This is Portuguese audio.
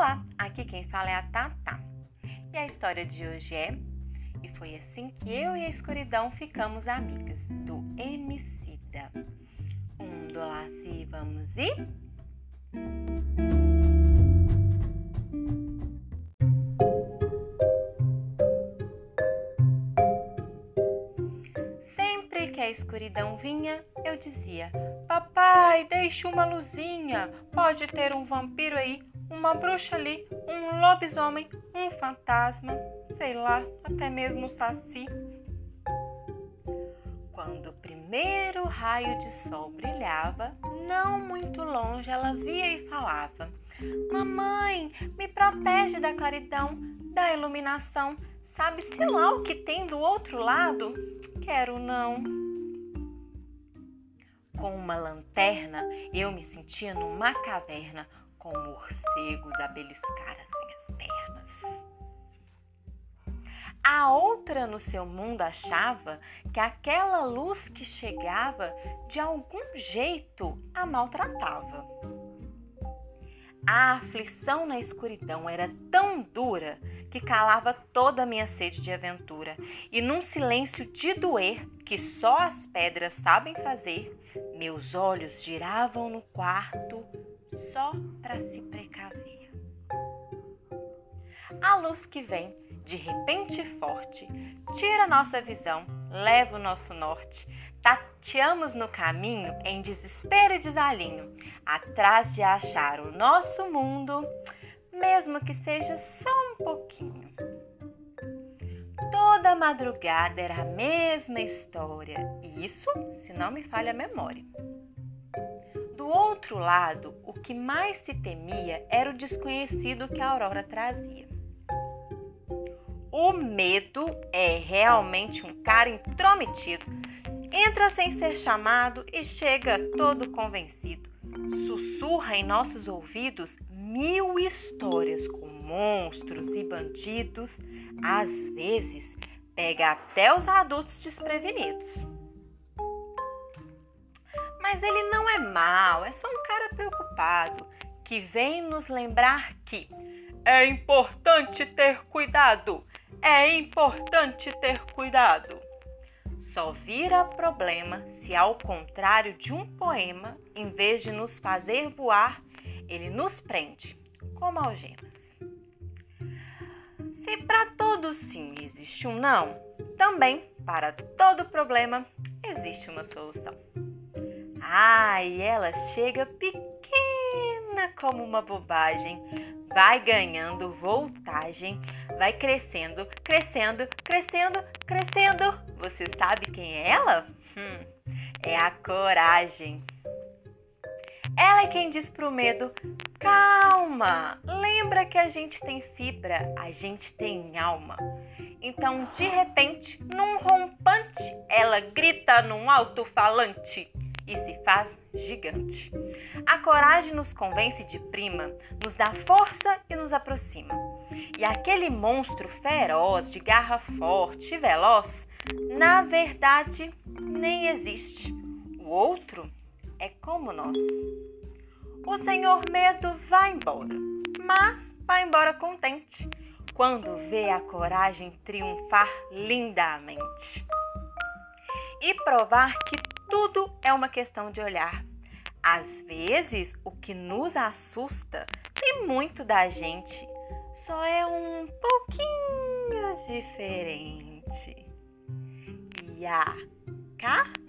Olá, aqui quem fala é a Tata. E a história de hoje é E foi assim que eu e a escuridão ficamos amigas, do Emicida. Um do e vamos ir? Sempre que a escuridão vinha, eu dizia: Papai, deixe uma luzinha. Pode ter um vampiro aí uma bruxa ali, um lobisomem, um fantasma, sei lá, até mesmo um saci. Quando o primeiro raio de sol brilhava, não muito longe ela via e falava: Mamãe, me protege da claridão, da iluminação. Sabe-se lá o que tem do outro lado? Quero não. Com uma lanterna, eu me sentia numa caverna, com morcegos a beliscar as minhas pernas. A outra no seu mundo achava que aquela luz que chegava de algum jeito a maltratava. A aflição na escuridão era tão dura que calava toda a minha sede de aventura, e num silêncio de doer que só as pedras sabem fazer, meus olhos giravam no quarto só para se precaver. A luz que vem, de repente forte, tira nossa visão, leva o nosso norte. Tateamos no caminho em desespero e desalinho, atrás de achar o nosso mundo, mesmo que seja só um pouquinho. Toda madrugada era a mesma história, isso se não me falha a memória outro lado, o que mais se temia era o desconhecido que a Aurora trazia. O medo é realmente um cara intrometido. Entra sem ser chamado e chega todo convencido. Sussurra em nossos ouvidos mil histórias com monstros e bandidos. Às vezes, pega até os adultos desprevenidos. Mas ele não é mal, é só um cara preocupado que vem nos lembrar que é importante ter cuidado, é importante ter cuidado. Só vira problema se, ao contrário de um poema, em vez de nos fazer voar, ele nos prende como algemas. Se para todo sim existe um não, também para todo problema existe uma solução. Ah, e ela chega pequena como uma bobagem, vai ganhando voltagem, vai crescendo, crescendo, crescendo, crescendo. Você sabe quem é ela? Hum, é a coragem. Ela é quem diz pro medo: calma, lembra que a gente tem fibra, a gente tem alma. Então, de repente, num rompante, ela grita num alto-falante e se faz gigante. A coragem nos convence de prima, nos dá força e nos aproxima. E aquele monstro feroz, de garra forte e veloz, na verdade nem existe. O outro é como nós. O senhor medo vai embora, mas vai embora contente quando vê a coragem triunfar lindamente e provar que tudo é uma questão de olhar. Às vezes, o que nos assusta tem muito da gente, só é um pouquinho diferente. E acabou!